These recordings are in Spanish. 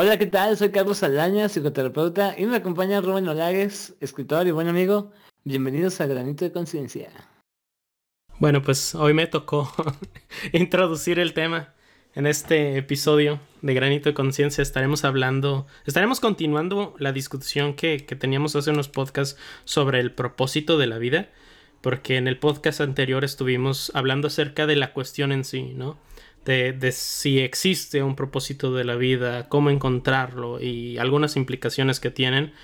Hola, ¿qué tal? Soy Carlos Aldaña, psicoterapeuta, y me acompaña Rubén Olagues, escritor y buen amigo. Bienvenidos a Granito de Conciencia. Bueno, pues hoy me tocó introducir el tema. En este episodio de Granito de Conciencia estaremos hablando, estaremos continuando la discusión que, que teníamos hace unos podcasts sobre el propósito de la vida, porque en el podcast anterior estuvimos hablando acerca de la cuestión en sí, ¿no? De, si existe un propósito de la vida, cómo encontrarlo y algunas implicaciones que tienen.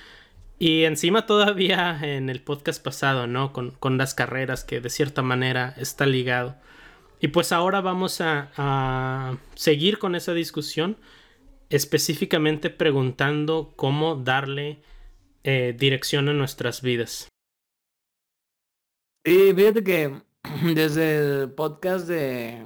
Y encima todavía en el podcast pasado, ¿no? Con, las carreras que de cierta manera está ligado. Y pues ahora vamos a, seguir con esa discusión, específicamente preguntando cómo darle eh, dirección a nuestras vidas. Y fíjate que desde el podcast de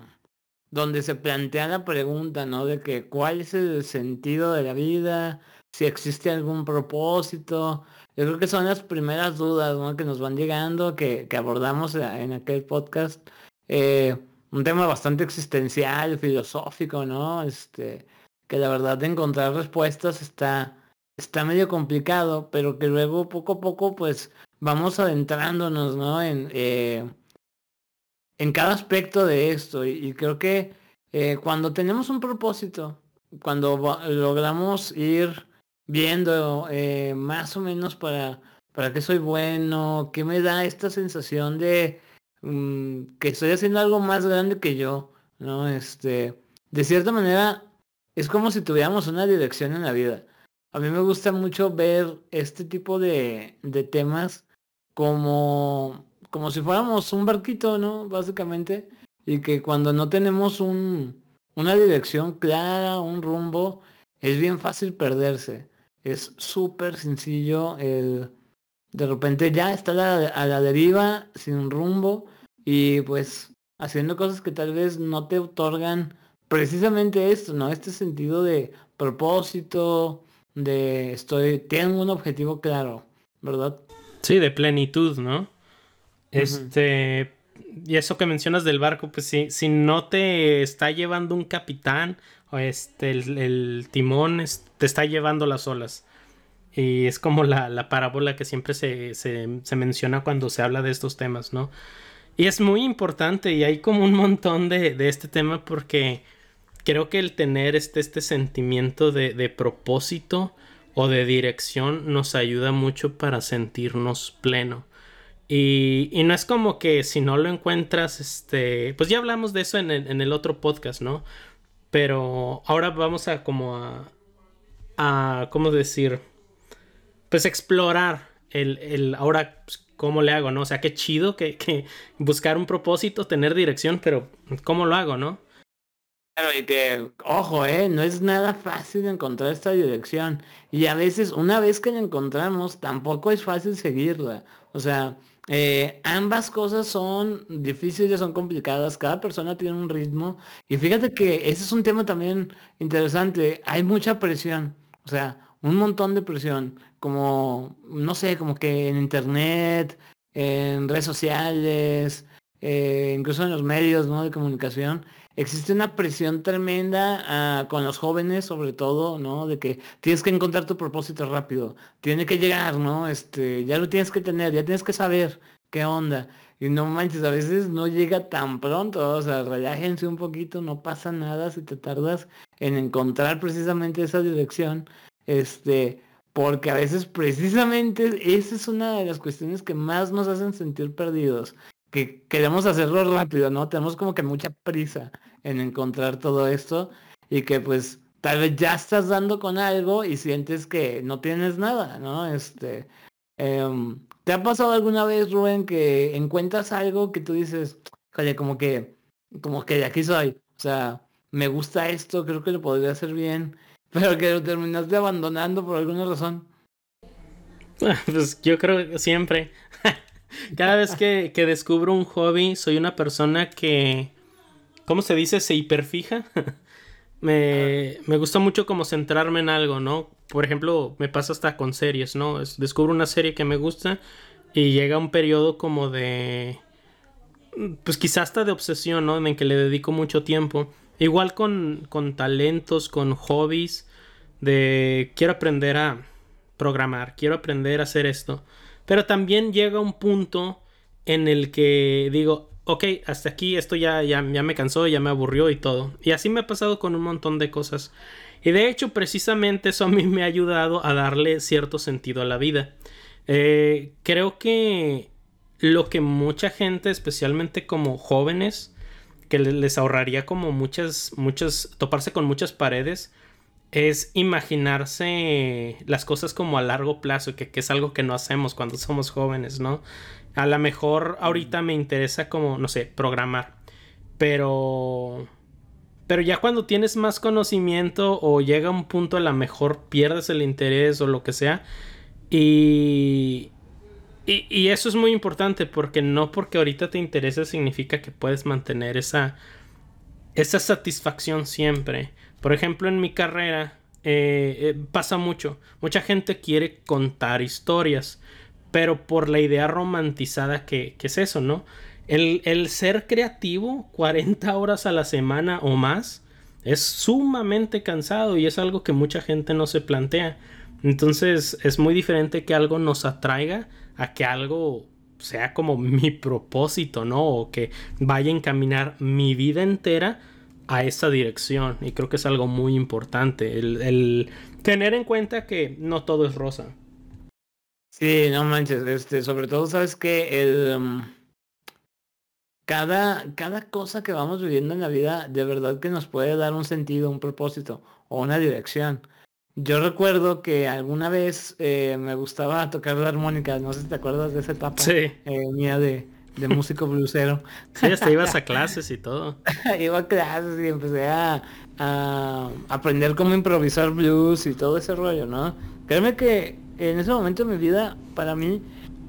donde se plantea la pregunta, ¿no? De que cuál es el sentido de la vida, si existe algún propósito. Yo creo que son las primeras dudas, ¿no? Que nos van llegando, que, que abordamos en aquel podcast. Eh, un tema bastante existencial, filosófico, ¿no? Este, que la verdad de encontrar respuestas está, está medio complicado, pero que luego poco a poco, pues, vamos adentrándonos, ¿no? En, eh, en cada aspecto de esto. Y, creo que eh, cuando tenemos un propósito, cuando logramos ir viendo eh, más o menos para, para qué soy bueno, qué me da esta sensación de mm, que estoy haciendo algo más grande que yo, ¿no? Este, de cierta manera, es como si tuviéramos una dirección en la vida. A mí me gusta mucho ver este tipo de, de temas como como si fuéramos un barquito, ¿no? Básicamente. Y que cuando no tenemos un, una dirección clara, un rumbo, es bien fácil perderse. Es súper sencillo el... De repente ya está a la deriva, sin rumbo, y pues haciendo cosas que tal vez no te otorgan precisamente esto, ¿no? Este sentido de propósito, de estoy, tengo un objetivo claro, ¿verdad? Sí, de plenitud, ¿no? Este. Y eso que mencionas del barco, pues si, si no te está llevando un capitán, o este, el, timón te está llevando las olas. Y es como la, parábola que siempre se, se, menciona cuando se habla de estos temas, ¿no? Y es muy importante y hay como un montón de, de este tema porque creo que el tener este, este sentimiento de, de propósito o de dirección nos ayuda mucho para sentirnos pleno. Y, y, no es como que si no lo encuentras, este, pues ya hablamos de eso en el, otro podcast, ¿no? Pero ahora vamos a como a, a ¿cómo decir? Pues explorar el, el ahora, pues, ¿cómo le hago, no? O sea, qué chido que, que buscar un propósito, tener dirección, pero ¿cómo lo hago, no? Claro, y que, ojo, eh, no es nada fácil encontrar esta dirección. Y a veces, una vez que la encontramos, tampoco es fácil seguirla. O sea, eh, ambas cosas son difíciles, son complicadas, cada persona tiene un ritmo y fíjate que ese es un tema también interesante, hay mucha presión, o sea, un montón de presión, como, no sé, como que en internet, en redes sociales, eh, incluso en los medios ¿no? de comunicación, existe una presión tremenda ah, con los jóvenes, sobre todo, ¿no? De que tienes que encontrar tu propósito rápido, tiene que llegar, ¿no? Este, ya lo tienes que tener, ya tienes que saber qué onda. Y no manches, a veces no llega tan pronto, o sea, relájense un poquito, no pasa nada si te tardas en encontrar precisamente esa dirección, este, porque a veces precisamente esa es una de las cuestiones que más nos hacen sentir perdidos que queremos hacerlo rápido, ¿no? Tenemos como que mucha prisa en encontrar todo esto y que pues tal vez ya estás dando con algo y sientes que no tienes nada, ¿no? Este, em, ¿te ha pasado alguna vez, Rubén, que encuentras algo que tú dices, oye, como que, como que de aquí soy, o sea, me gusta esto, creo que lo podría hacer bien, pero que lo terminaste abandonando por alguna razón? Pues yo creo que siempre. Cada vez que, descubro un hobby, soy una persona que, ¿cómo se dice? Se hiperfija. me, me gusta mucho como centrarme en algo, ¿no? Por ejemplo, me pasa hasta con series, ¿no? descubro una serie que me gusta y llega un periodo como de... Pues quizás hasta de obsesión, ¿no? En que le dedico mucho tiempo. Igual con, con talentos, con hobbies. de quiero aprender a programar, quiero aprender a hacer esto. Pero también llega un punto en el que digo, ok, hasta aquí esto ya, ya, me cansó, ya me aburrió y todo. Y así me ha pasado con un montón de cosas. Y de hecho, precisamente eso a mí me ha ayudado a darle cierto sentido a la vida. Eh, creo que lo que mucha gente, especialmente como jóvenes, que les ahorraría como muchas, muchas, toparse con muchas paredes, es imaginarse las cosas como a largo plazo, que, que, es algo que no hacemos cuando somos jóvenes, ¿no? A lo mejor ahorita me interesa como, no sé, programar, pero... Pero ya cuando tienes más conocimiento o llega un punto a lo mejor pierdes el interés o lo que sea, y, y, eso es muy importante porque no porque ahorita te interesa significa que puedes mantener esa, esa satisfacción siempre. Por ejemplo, en mi carrera eh, eh, pasa mucho. Mucha gente quiere contar historias, pero por la idea romantizada que, que es eso, ¿no? El, el, ser creativo 40 horas a la semana o más es sumamente cansado y es algo que mucha gente no se plantea. Entonces es muy diferente que algo nos atraiga a que algo sea como mi propósito, ¿no? O que vaya a encaminar mi vida entera a esa dirección. Y creo que es algo muy importante. El, tener en cuenta que no todo es rosa. Sí, no manches. Este, sobre todo, sabes que el. Um, cada, cada cosa que vamos viviendo en la vida, de verdad que nos puede dar un sentido, un propósito o una dirección. Yo recuerdo que alguna vez eh, me gustaba tocar la armónica, no sé si te acuerdas de esa etapa sí. eh, mía de, de músico bluesero. Sí, hasta ibas a clases y todo. Iba a clases y empecé a, a, aprender cómo improvisar blues y todo ese rollo, ¿no? Créeme que en ese momento de mi vida, para mí,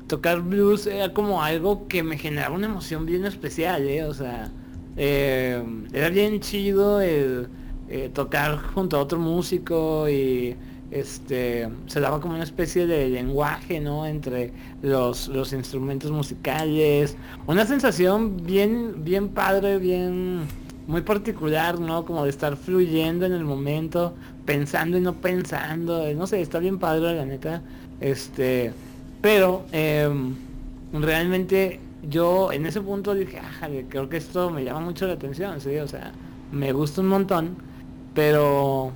tocar blues era como algo que me generaba una emoción bien especial, ¿eh? O sea, eh, era bien chido el eh, tocar junto a otro músico y este se daba como una especie de lenguaje no entre los, los instrumentos musicales. Una sensación bien bien padre bien muy particular no como de estar fluyendo en el momento pensando y no pensando. No sé está bien padre la neta. Este pero em, realmente yo en ese punto dije creo que esto me llama mucho la atención sí o sea me gusta un montón pero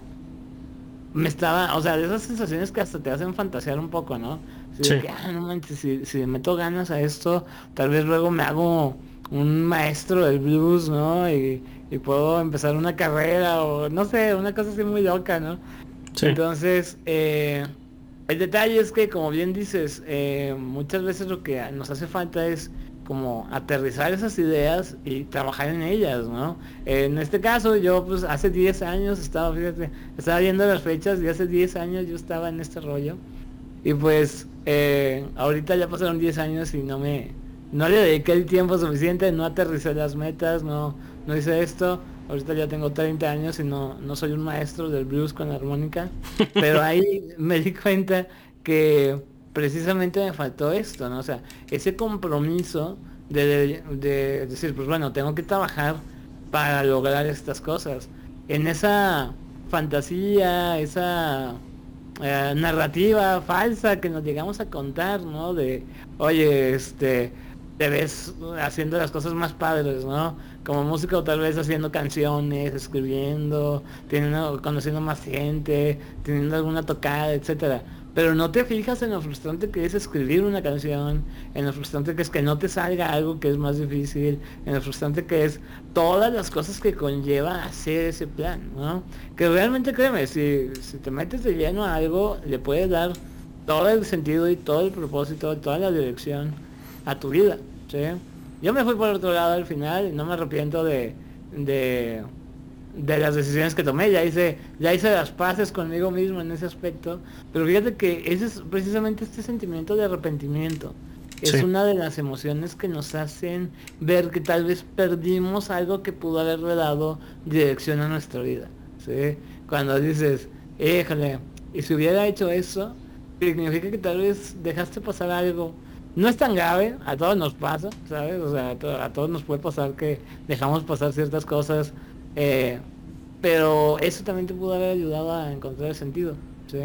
me estaba, o sea, de esas sensaciones que hasta te hacen fantasear un poco, ¿no? Sí. ah, no manches, si, si meto ganas a esto, tal vez luego me hago un maestro del blues, ¿no? Y, y puedo empezar una carrera o no sé, una cosa así muy loca, ¿no? Sí. Entonces, eh, el detalle es que, como bien dices, eh, muchas veces lo que nos hace falta es como aterrizar esas ideas y trabajar en ellas, ¿no? En este caso yo pues hace 10 años estaba, fíjate, estaba viendo las fechas y hace 10 años yo estaba en este rollo y pues eh, ahorita ya pasaron 10 años y no me, no le dediqué el tiempo suficiente, no aterricé las metas, no, no hice esto, ahorita ya tengo 30 años y no, no soy un maestro del blues con la armónica, pero ahí me di cuenta que precisamente me faltó esto, ¿no? O sea, ese compromiso de, decir, pues bueno, tengo que trabajar para lograr estas cosas. En esa fantasía, esa eh, narrativa falsa que nos llegamos a contar, ¿no? De, oye, este, te ves haciendo las cosas más padres, ¿no? Como músico tal vez haciendo canciones, escribiendo, teniendo, conociendo más gente, teniendo alguna tocada, etcétera pero no te fijas en lo frustrante que es escribir una canción, en lo frustrante que es que no te salga algo que es más difícil, en lo frustrante que es todas las cosas que conlleva hacer ese plan, ¿no? Que realmente créeme, si, si te metes de lleno a algo, le puedes dar todo el sentido y todo el propósito, toda la dirección a tu vida, ¿sí? Yo me fui por otro lado al final y no me arrepiento de, de de las decisiones que tomé, ya hice, ya hice las paces conmigo mismo en ese aspecto, pero fíjate que ese es precisamente este sentimiento de arrepentimiento. Es una de las emociones que nos hacen ver que tal vez perdimos algo que pudo haberle dado dirección a nuestra vida. ¿sí? Cuando dices, éjale, y si hubiera hecho eso, significa que tal vez dejaste pasar algo. No es tan grave, a todos nos pasa, ¿sabes? O sea, a, a todos nos puede pasar que dejamos pasar ciertas cosas eh, pero eso también te pudo haber ayudado a encontrar el sentido, ¿sí?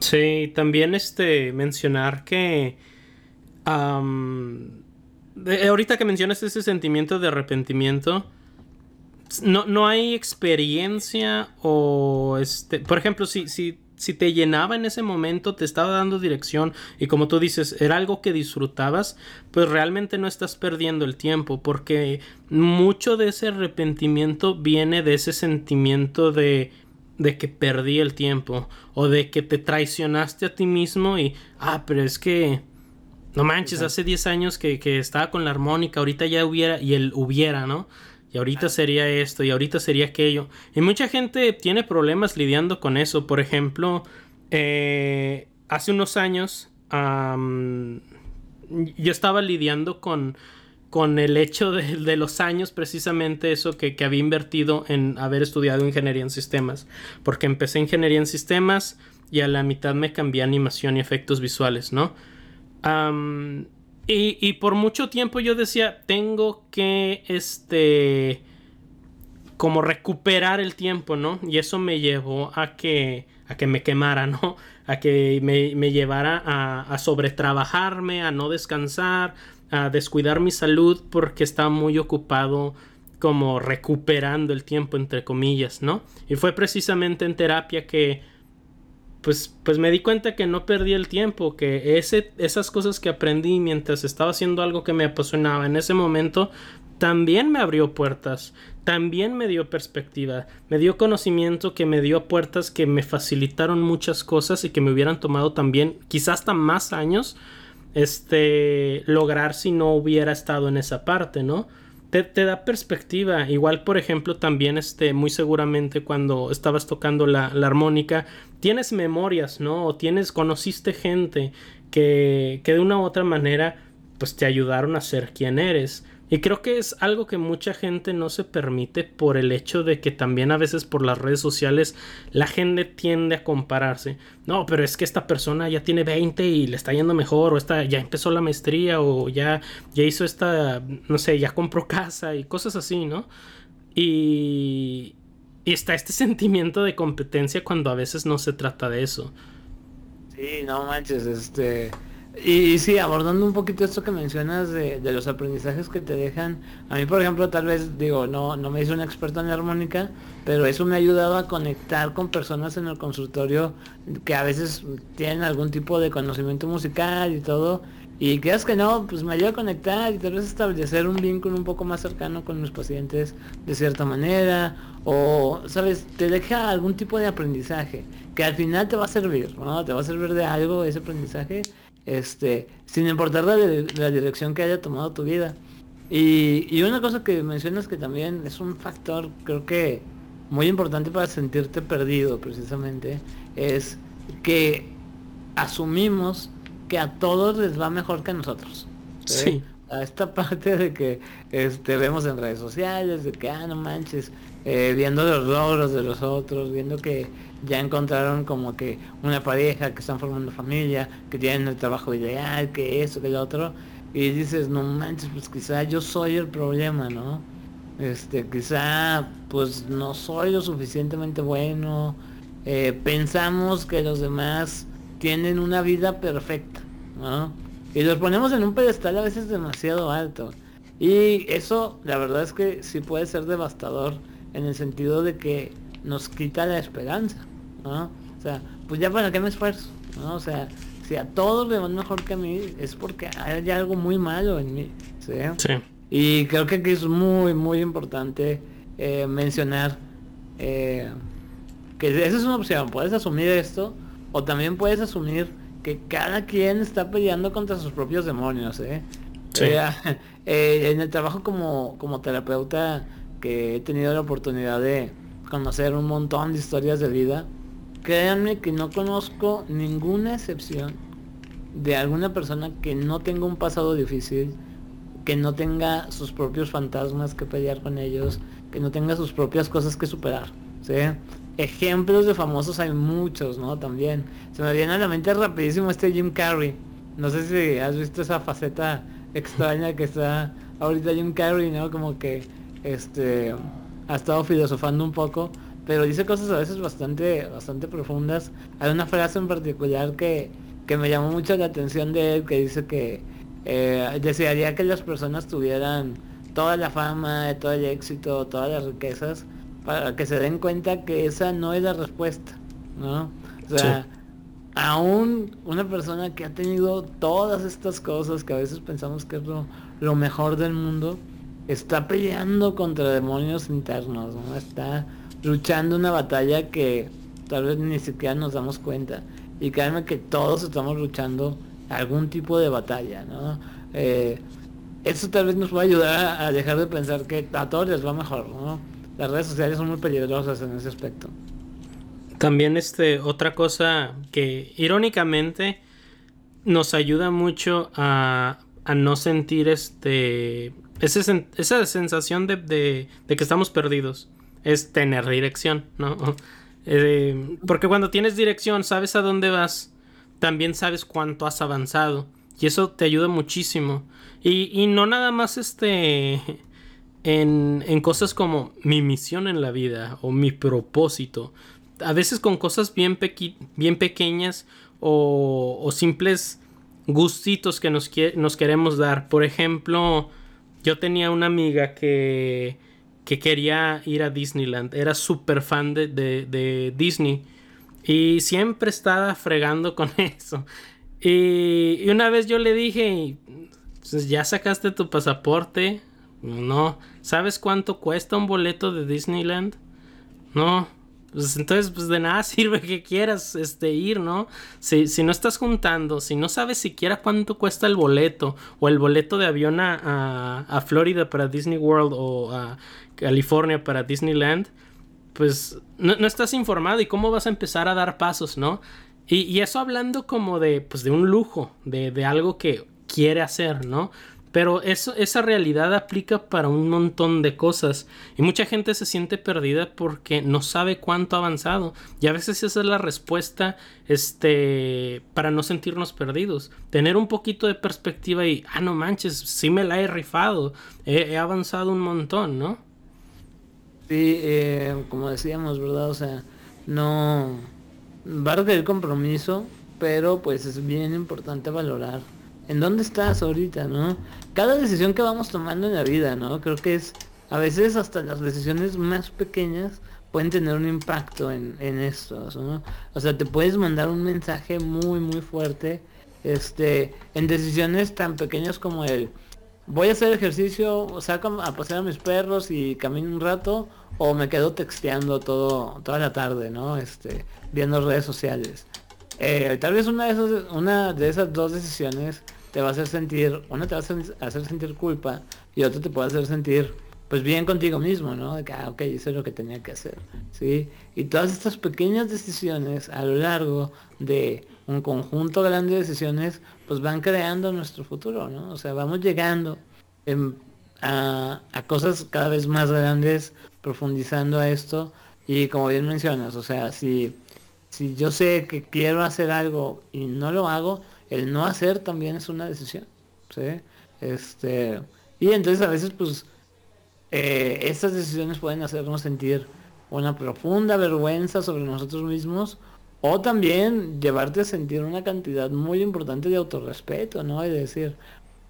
Sí, también este mencionar que ahorita que mencionas ese sentimiento de arrepentimiento, no, no hay experiencia o este, por ejemplo, si, si, si te llenaba en ese momento, te estaba dando dirección y como tú dices, era algo que disfrutabas, pues realmente no estás perdiendo el tiempo porque mucho de ese arrepentimiento viene de ese sentimiento de de que perdí el tiempo o de que te traicionaste a ti mismo y ah, pero es que no manches, hace 10 años que, que estaba con la armónica, ahorita ya hubiera y él hubiera, ¿no? Y ahorita sería esto y ahorita sería aquello. Y mucha gente tiene problemas lidiando con eso. Por ejemplo, eh, hace unos años yo estaba lidiando con, con el hecho de, los años, precisamente eso que, había invertido en haber estudiado ingeniería en sistemas. Porque empecé ingeniería en sistemas y a la mitad me cambié animación y efectos visuales, ¿no? Y, por mucho tiempo yo decía, tengo que, este, como recuperar el tiempo, ¿no? Y eso me llevó a que, a que me quemara, ¿no? A que me, me llevara a, a sobretrabajarme, a no descansar, a descuidar mi salud porque estaba muy ocupado como recuperando el tiempo, entre comillas, ¿no? Y fue precisamente en terapia que pues, pues me di cuenta que no perdí el tiempo, que ese, esas cosas que aprendí mientras estaba haciendo algo que me apasionaba en ese momento, también me abrió puertas, también me dio perspectiva, me dio conocimiento que me dio puertas que me facilitaron muchas cosas y que me hubieran tomado también, quizás hasta más años, este, lograr si no hubiera estado en esa parte, ¿no? Te, da perspectiva. Igual, por ejemplo, también este, muy seguramente cuando estabas tocando la, la, armónica, tienes memorias, ¿no? O tienes, conociste gente que, que de una u otra manera, pues te ayudaron a ser quien eres. Y creo que es algo que mucha gente no se permite por el hecho de que también a veces por las redes sociales la gente tiende a compararse. No, pero es que esta persona ya tiene 20 y le está yendo mejor, o esta, ya empezó la maestría, o ya, ya hizo esta, no sé, ya compró casa y cosas así, ¿no? Y, y está este sentimiento de competencia cuando a veces no se trata de eso. Sí, no manches, este y, sí, abordando un poquito esto que mencionas de, los aprendizajes que te dejan, a mí por ejemplo tal vez digo, no, no me hice un experto en armónica, pero eso me ha ayudado a conectar con personas en el consultorio que a veces tienen algún tipo de conocimiento musical y todo, y creas que no, pues me ayuda a conectar y tal vez establecer un vínculo un poco más cercano con mis pacientes de cierta manera, o, sabes, te deja algún tipo de aprendizaje que al final te va a servir, ¿no? Te va a servir de algo ese aprendizaje este, sin importar la, la dirección que haya tomado tu vida. Y, y, una cosa que mencionas que también es un factor, creo que muy importante para sentirte perdido precisamente, es que asumimos que a todos les va mejor que a nosotros. ¿sí? A esta parte de que este, vemos en redes sociales, de que, ah, no manches, eh, viendo los logros de los otros, viendo que ya encontraron como que una pareja, que están formando familia, que tienen el trabajo ideal, que eso, que lo otro, y dices, no manches, pues quizá yo soy el problema, ¿no? Este, quizá pues no soy lo suficientemente bueno, eh, pensamos que los demás tienen una vida perfecta, ¿no? Y los ponemos en un pedestal a veces demasiado alto. Y eso, la verdad es que sí puede ser devastador en el sentido de que nos quita la esperanza. ¿No? O sea, pues ya para qué me esfuerzo, ¿no? O sea, si a todos le van mejor que a mí, es porque hay algo muy malo en mí, ¿sí? Y creo que aquí es muy, muy importante eh, mencionar eh, que esa es una opción, puedes asumir esto, o también puedes asumir que cada quien está peleando contra sus propios demonios, ¿eh? eh en el trabajo como, como terapeuta que he tenido la oportunidad de conocer un montón de historias de vida, Créanme que no conozco ninguna excepción de alguna persona que no tenga un pasado difícil, que no tenga sus propios fantasmas que pelear con ellos, que no tenga sus propias cosas que superar. ¿sí? Ejemplos de famosos hay muchos, ¿no? También. Se me viene a la mente rapidísimo este Jim Carrey. No sé si has visto esa faceta extraña que está ahorita Jim Carrey, ¿no? Como que este ha estado filosofando un poco, pero dice cosas a veces bastante, bastante profundas. Hay una frase en particular que, que me llamó mucho la atención de él, que dice que eh, desearía que las personas tuvieran toda la fama, todo el éxito, todas las riquezas, para que se den cuenta que esa no es la respuesta, ¿no? O sea, aún una persona que ha tenido todas estas cosas que a veces pensamos que es lo, lo mejor del mundo, está peleando contra demonios internos, ¿no? Está luchando una batalla que tal vez ni siquiera nos damos cuenta. Y créanme que todos estamos luchando algún tipo de batalla, ¿no? Eh, eso tal vez nos puede ayudar a, dejar de pensar que a todos les va mejor, ¿no? Las redes sociales son muy peligrosas en ese aspecto. También este, otra cosa que irónicamente nos ayuda mucho a, a no sentir este esa sensación de, de, que estamos perdidos es tener dirección, ¿no? Eh, porque cuando tienes dirección, sabes a dónde vas, también sabes cuánto has avanzado. Y eso te ayuda muchísimo. Y, y no nada más este. En, en, cosas como mi misión en la vida o mi propósito. A veces con cosas bien, bien pequeñas o, o, simples gustitos que nos, nos queremos dar. Por ejemplo, yo tenía una amiga que, que quería ir a Disneyland. Era súper fan de, de, Disney. Y siempre estaba fregando con eso. Y, una vez yo le dije, pues, ¿ya sacaste tu pasaporte? No. ¿Sabes cuánto cuesta un boleto de Disneyland? No. Pues entonces, pues de nada sirve que quieras este, ir, ¿no? Si, si no estás juntando, si no sabes siquiera cuánto cuesta el boleto, o el boleto de avión a, a, Florida para Disney World o a California para Disneyland, pues no, no, estás informado y cómo vas a empezar a dar pasos, ¿no? Y, y eso hablando como de, pues de un lujo, de, de algo que quiere hacer, ¿no? Pero eso, esa realidad aplica para un montón de cosas. Y mucha gente se siente perdida porque no sabe cuánto ha avanzado. Y a veces esa es la respuesta este, para no sentirnos perdidos. Tener un poquito de perspectiva y, ah, no manches, sí me la he rifado. He, avanzado un montón, ¿no? Sí, eh, como decíamos, ¿verdad? O sea, no... Va a requerir compromiso, pero pues es bien importante valorar en dónde estás ahorita, ¿no? Cada decisión que vamos tomando en la vida, ¿no? Creo que es, a veces hasta las decisiones más pequeñas pueden tener un impacto en, en esto, ¿no? O sea, te puedes mandar un mensaje muy, muy fuerte, este, en decisiones tan pequeñas como el, voy a hacer ejercicio, saco a pasear a mis perros y camino un rato, o me quedo texteando todo, toda la tarde, ¿no? Este, viendo redes sociales. Eh, tal vez una de, esas, dos decisiones te va a hacer sentir, una te va a hacer sentir culpa y otra te puede hacer sentir pues bien contigo mismo, ¿no? De que, ah, ok, es lo que tenía que hacer, ¿sí? Y todas estas pequeñas decisiones a lo largo de un conjunto grande de decisiones, pues van creando nuestro futuro, ¿no? O sea, vamos llegando a, cosas cada vez más grandes, profundizando a esto, y como bien mencionas, o sea, si, si yo sé que quiero hacer algo y no lo hago, el no hacer también es una decisión. ¿sí? Este, y entonces a veces pues eh, estas decisiones pueden hacernos sentir una profunda vergüenza sobre nosotros mismos o también llevarte a sentir una cantidad muy importante de autorrespeto, ¿no? Y decir,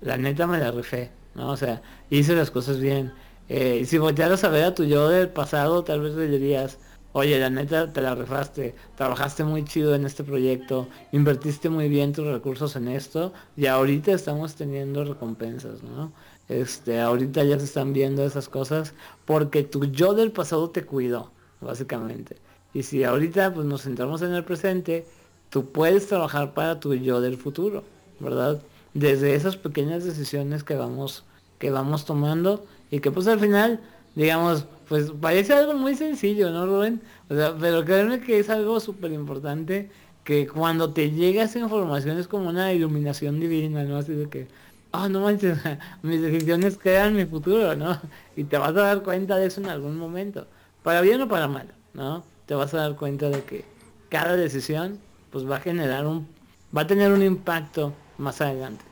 la neta me la rifé, ¿no? O sea, hice las cosas bien. Eh, y si voltearas a ver a tu yo del pasado, tal vez le dirías, oye, la neta te la rifaste, trabajaste muy chido en este proyecto, invertiste muy bien tus recursos en esto y ahorita estamos teniendo recompensas, ¿no? Este, ahorita ya se están viendo esas cosas porque tu yo del pasado te cuidó, básicamente. Y si ahorita pues nos centramos en el presente, tú puedes trabajar para tu yo del futuro, ¿verdad? Desde esas pequeñas decisiones que vamos que vamos tomando y que pues al final, digamos, pues parece algo muy sencillo, ¿no, Rubén? O sea, pero créeme que es algo súper importante que cuando te llega esa información es como una iluminación divina, ¿no? Así de que, ah, no manches, mis decisiones crean mi futuro, ¿no? Y te vas a dar cuenta de eso en algún momento, para bien o para mal, ¿no? Te vas a dar cuenta de que cada decisión, pues va a generar un, va a tener un impacto más adelante.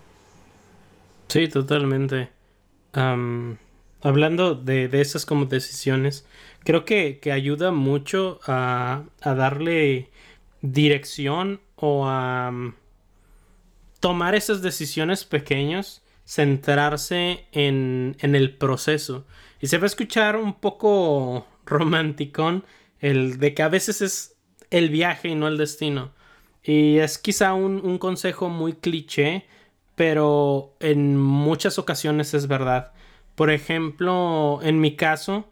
Sí, totalmente. hablando de, de, esas como decisiones, creo que, que ayuda mucho a, a, darle dirección o a tomar esas decisiones pequeñas, centrarse en, en el proceso. Y se va a escuchar un poco romanticón el de que a veces es el viaje y no el destino. Y es quizá un, un consejo muy cliché, pero en muchas ocasiones es verdad. Por ejemplo, en mi caso,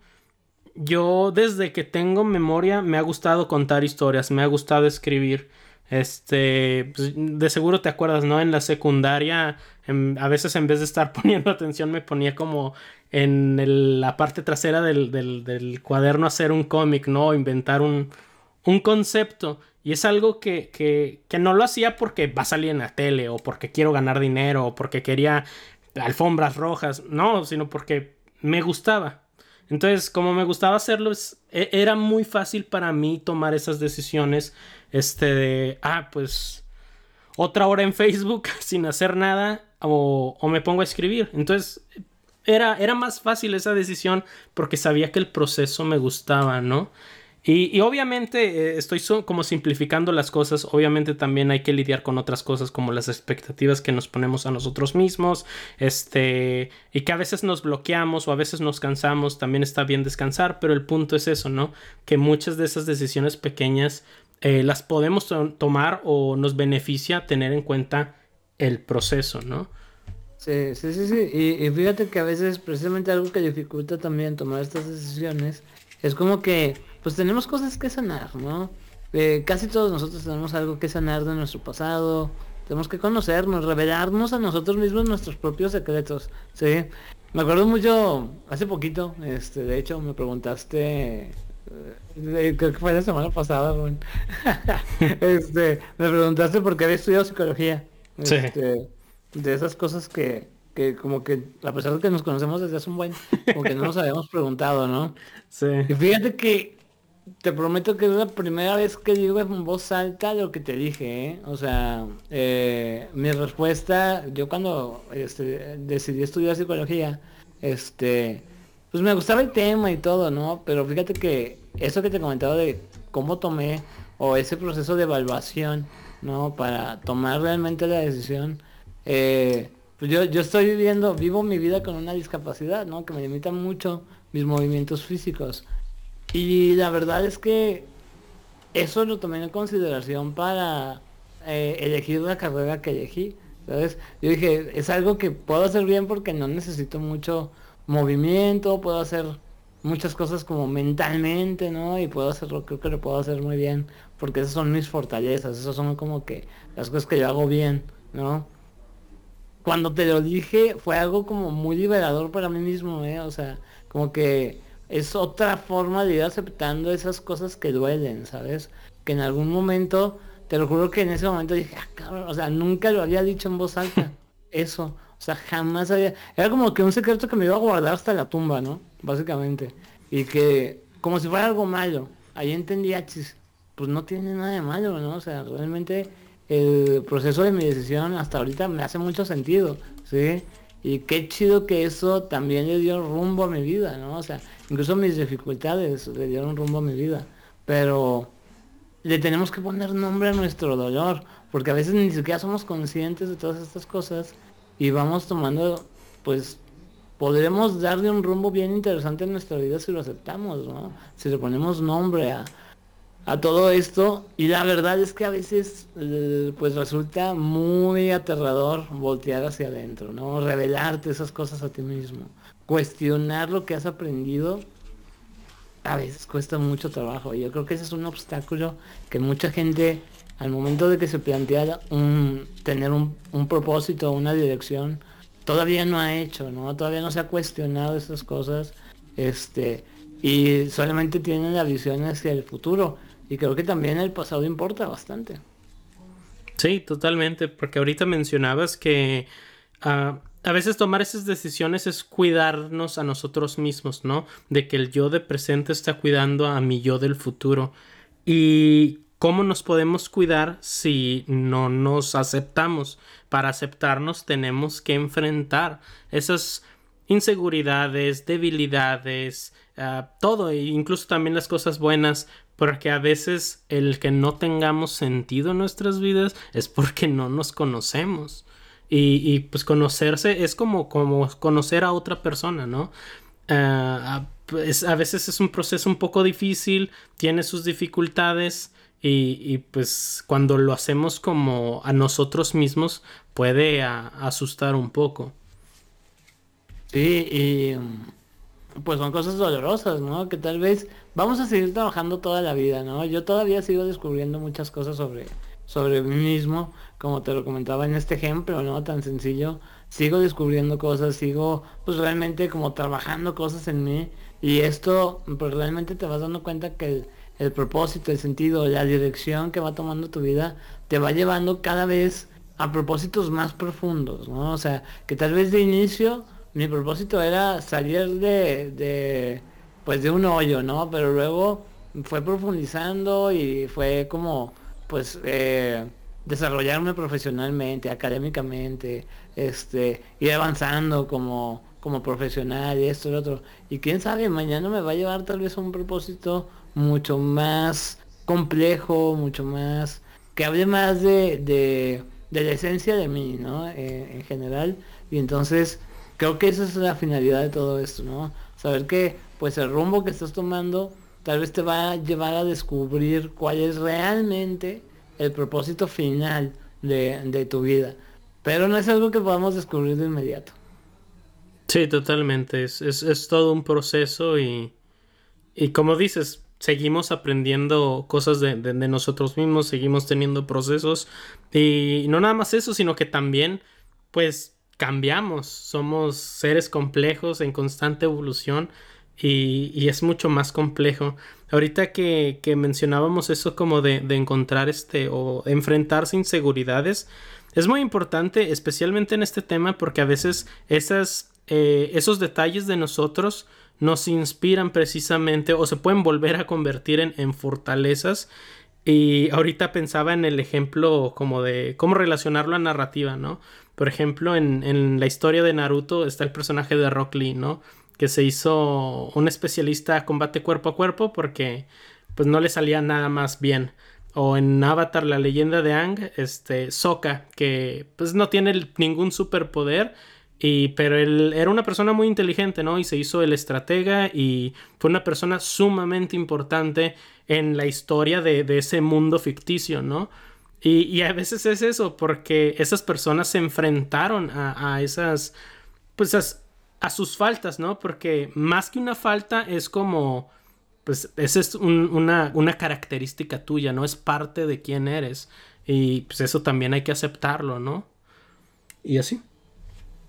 yo desde que tengo memoria me ha gustado contar historias, me ha gustado escribir. Este, pues, de seguro te acuerdas, ¿no? En la secundaria, a veces en vez de estar poniendo atención, me ponía como en la parte trasera del, del, del cuaderno hacer un cómic, ¿no? Inventar un, un concepto. Y es algo que, que, que, no lo hacía porque va a salir en la tele o porque quiero ganar dinero o porque quería alfombras rojas. No, sino porque me gustaba. Entonces, como me gustaba hacerlo, e, era muy fácil para mí tomar esas decisiones. Este de, ah, pues otra hora en Facebook sin hacer nada o, o me pongo a escribir. Entonces, era, era más fácil esa decisión porque sabía que el proceso me gustaba, ¿no? Y, obviamente eh, estoy como simplificando las cosas, obviamente también hay que lidiar con otras cosas como las expectativas que nos ponemos a nosotros mismos, este, y que a veces nos bloqueamos o a veces nos cansamos, también está bien descansar, pero el punto es eso, ¿no? Que muchas de esas decisiones pequeñas eh, las podemos tomar o nos beneficia tener en cuenta el proceso, ¿no? Sí, sí, sí, sí. Y, y fíjate que a veces precisamente algo que dificulta también tomar estas decisiones es como que pues tenemos cosas que sanar, ¿no? Eh, casi todos nosotros tenemos algo que sanar de nuestro pasado, tenemos que conocernos, revelarnos a nosotros mismos nuestros propios secretos, ¿sí? Me acuerdo mucho, hace poquito, este, de hecho, me preguntaste, eh, creo que fue la semana pasada, bueno. este, me preguntaste por qué había estudiado psicología. Este, de esas cosas que, que como que a pesar de que nos conocemos desde hace un buen, como que no nos habíamos preguntado, ¿no? Sí. Y fíjate que te prometo que es la primera vez que digo en voz alta lo que te dije, ¿eh? O sea, eh, mi respuesta, yo cuando este, decidí estudiar psicología, este, pues me gustaba el tema y todo, ¿no? Pero fíjate que eso que te comentaba de cómo tomé, o ese proceso de evaluación, ¿no? Para tomar realmente la decisión, eh, pues yo, yo estoy viviendo, vivo mi vida con una discapacidad, ¿no? Que me limita mucho mis movimientos físicos. Y la verdad es que eso lo tomé en consideración para eh, elegir la carrera que elegí. ¿sabes? Yo dije, es algo que puedo hacer bien porque no necesito mucho movimiento, puedo hacer muchas cosas como mentalmente, ¿no? Y puedo hacerlo, creo que lo puedo hacer muy bien, porque esas son mis fortalezas, esas son como que las cosas que yo hago bien, ¿no? Cuando te lo dije fue algo como muy liberador para mí mismo, ¿eh? O sea, como que es otra forma de ir aceptando esas cosas que duelen, ¿sabes? Que en algún momento, te lo juro que en ese momento dije, ah, cabrón, o sea, nunca lo había dicho en voz alta. Eso, o sea, jamás había... Era como que un secreto que me iba a guardar hasta la tumba, ¿no? Básicamente. Y que, como si fuera algo malo. Ahí entendía, chis, pues no tiene nada de malo, ¿no? O sea, realmente el proceso de mi decisión hasta ahorita me hace mucho sentido, ¿sí? Y qué chido que eso también le dio rumbo a mi vida, ¿no? O sea, incluso mis dificultades le dieron rumbo a mi vida. Pero le tenemos que poner nombre a nuestro dolor, porque a veces ni siquiera somos conscientes de todas estas cosas y vamos tomando, pues, podremos darle un rumbo bien interesante en nuestra vida si lo aceptamos, ¿no? Si le ponemos nombre a, a todo esto y la verdad es que a veces eh, pues resulta muy aterrador voltear hacia adentro, ¿no? Revelarte esas cosas a ti mismo, cuestionar lo que has aprendido a veces cuesta mucho trabajo. Yo creo que ese es un obstáculo que mucha gente al momento de que se plantea un, tener un, un propósito, una dirección, todavía no ha hecho, ¿no? Todavía no se ha cuestionado esas cosas, este, y solamente tienen la visión hacia el futuro y creo que también el pasado importa bastante. Sí, totalmente, porque ahorita mencionabas que ah, a veces tomar esas decisiones es cuidarnos a nosotros mismos, ¿no? De que el yo de presente está cuidando a mi yo del futuro. Y cómo nos podemos cuidar si no nos aceptamos. Para aceptarnos tenemos que enfrentar esas inseguridades, debilidades, ah, todo, e incluso también las cosas buenas, porque a veces el que no tengamos sentido en nuestras vidas es porque no nos conocemos. Y, pues conocerse es como, como conocer a otra persona, ¿no? Ah, pues, a veces es un proceso un poco difícil, tiene sus dificultades y, pues cuando lo hacemos como a nosotros mismos puede asustar un poco. Sí, y pues son cosas dolorosas, ¿no? Que tal vez vamos a seguir trabajando toda la vida, ¿no? Yo todavía sigo descubriendo muchas cosas sobre, sobre mí mismo, como te lo comentaba en este ejemplo, ¿no? Tan sencillo. Sigo descubriendo cosas, sigo pues realmente como trabajando cosas en mí y esto pues realmente te vas dando cuenta que el, el propósito, el sentido, la dirección que va tomando tu vida te va llevando cada vez a propósitos más profundos, ¿no? O sea, que tal vez de inicio mi propósito era salir de, de, pues de un hoyo, ¿no? Pero luego fue profundizando y fue como, pues, eh, desarrollarme profesionalmente, académicamente, este, ir avanzando como, como profesional y esto y otro. Y quién sabe, mañana me va a llevar tal vez a un propósito mucho más complejo, mucho más, que hable más de, de, de la esencia de mí, ¿no? Eh, en general. Y entonces creo que esa es la finalidad de todo esto, ¿no? Saber que pues el rumbo que estás tomando tal vez te va a llevar a descubrir cuál es realmente el propósito final de, tu vida. Pero no es algo que podamos descubrir de inmediato. Sí, totalmente. Es, es, todo un proceso y, y como dices, seguimos aprendiendo cosas de, de, nosotros mismos, seguimos teniendo procesos y no nada más eso, sino que también pues cambiamos, somos seres complejos en constante evolución y, es mucho más complejo. Ahorita que, mencionábamos eso como de, encontrar este o enfrentarse inseguridades, es muy importante, especialmente en este tema, porque a veces esas, eh, esos detalles de nosotros nos inspiran precisamente o se pueden volver a convertir en, en fortalezas. Y ahorita pensaba en el ejemplo como de cómo relacionarlo a narrativa, ¿no? Por ejemplo, en, la historia de Naruto está el personaje de Rock Lee, ¿no? Que se hizo un especialista a combate cuerpo a cuerpo porque pues no le salía nada más bien. O en Avatar, la leyenda de Ang, este, Sokka, que pues no tiene ningún superpoder, y, pero él era una persona muy inteligente, ¿no? Y se hizo el estratega y fue una persona sumamente importante en la historia de, de ese mundo ficticio, ¿no? Y, a veces es eso, porque esas personas se enfrentaron a, esas, pues a, sus faltas, ¿no? Porque más que una falta es como, pues esa es una, una, característica tuya, ¿no? Es parte de quién eres. Y pues eso también hay que aceptarlo, ¿no? Y así.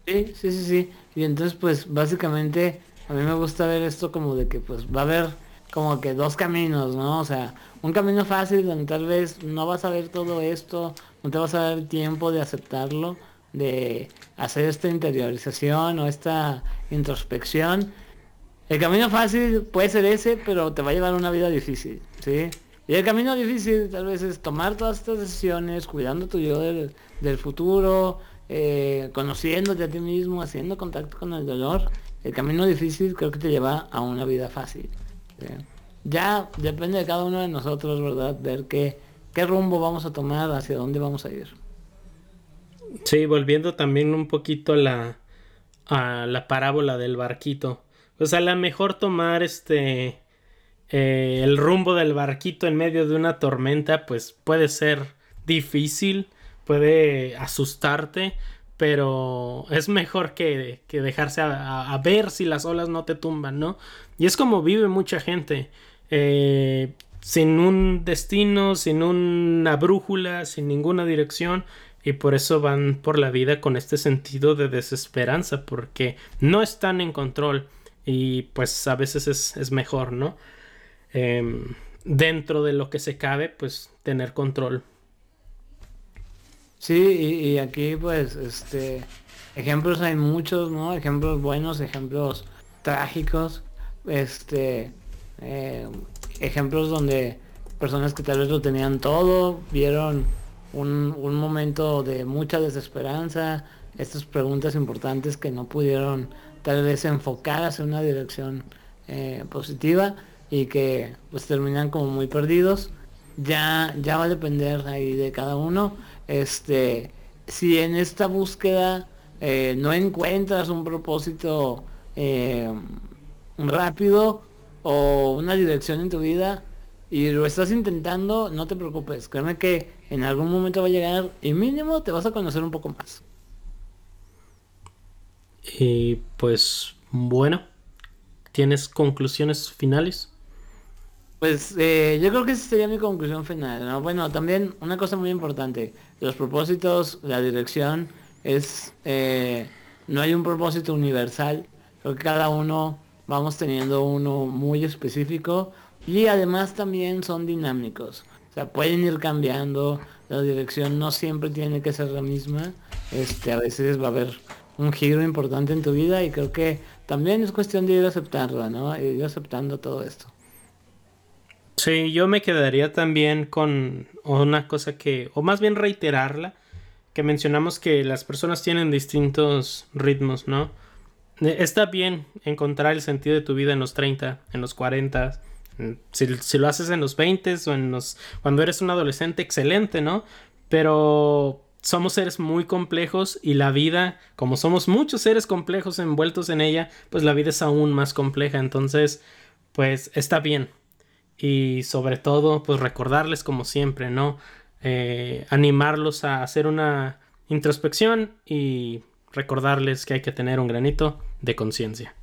Sí, sí, sí, sí. Y entonces pues básicamente a mí me gusta ver esto como de que pues va a haber como que dos caminos, ¿no? O sea, un camino fácil donde tal vez no vas a ver todo esto, no te vas a dar tiempo de aceptarlo, de hacer esta interiorización o esta introspección. El camino fácil puede ser ese, pero te va a llevar una vida difícil, ¿sí? Y el camino difícil tal vez es tomar todas estas decisiones, cuidando tu yo del, futuro, eh, conociéndote a ti mismo, haciendo contacto con el dolor. El camino difícil creo que te lleva a una vida fácil. Ya depende de cada uno de nosotros, ¿verdad? Ver qué, qué rumbo vamos a tomar, hacia dónde vamos a ir. Sí, volviendo también un poquito a la, a la parábola del barquito. Pues a lo mejor tomar este eh, el rumbo del barquito en medio de una tormenta, pues puede ser difícil, puede asustarte, pero es mejor que, que dejarse a, a, ver si las olas no te tumban, ¿no? Y es como vive mucha gente. Eh, sin un destino, sin una brújula, sin ninguna dirección. Y por eso van por la vida con este sentido de desesperanza, porque no están en control. Y pues a veces es, mejor, ¿no? Em, dentro de lo que se cabe, pues tener control. Sí, y, aquí pues, este, ejemplos hay muchos, ¿no? Ejemplos buenos, ejemplos trágicos, este, eh, ejemplos donde personas que tal vez lo tenían todo, vieron un, momento de mucha desesperanza, estas preguntas importantes que no pudieron tal vez enfocadas en una dirección eh, positiva y que pues terminan como muy perdidos. Ya, ya va a depender ahí de cada uno. Este, si en esta búsqueda eh, no encuentras un propósito eh, rápido o una dirección en tu vida y lo estás intentando, no te preocupes. Créeme que en algún momento va a llegar y mínimo te vas a conocer un poco más. Y pues bueno, ¿tienes conclusiones finales? Pues eh, yo creo que esa sería mi conclusión final. Bueno, también una cosa muy importante, los propósitos, la dirección, es eh, no hay un propósito universal. Creo que cada uno vamos teniendo uno muy específico y además también son dinámicos. O sea, pueden ir cambiando, la dirección no siempre tiene que ser la misma. Este, a veces va a haber un giro importante en tu vida y creo que también es cuestión de ir aceptarla, ¿no? Ir aceptando todo esto. Sí, yo me quedaría también con una cosa que, o más bien reiterarla, que mencionamos que las personas tienen distintos ritmos, ¿no? Está bien encontrar el sentido de tu vida en los 30, en los 40, si, lo haces en los 20 o en los cuando eres un adolescente, excelente, ¿no? Pero somos seres muy complejos y la vida, como somos muchos seres complejos envueltos en ella, pues la vida es aún más compleja. Entonces, pues está bien y sobre todo pues recordarles como siempre, ¿no? Eh, animarlos a hacer una introspección y recordarles que hay que tener un granito de conciencia.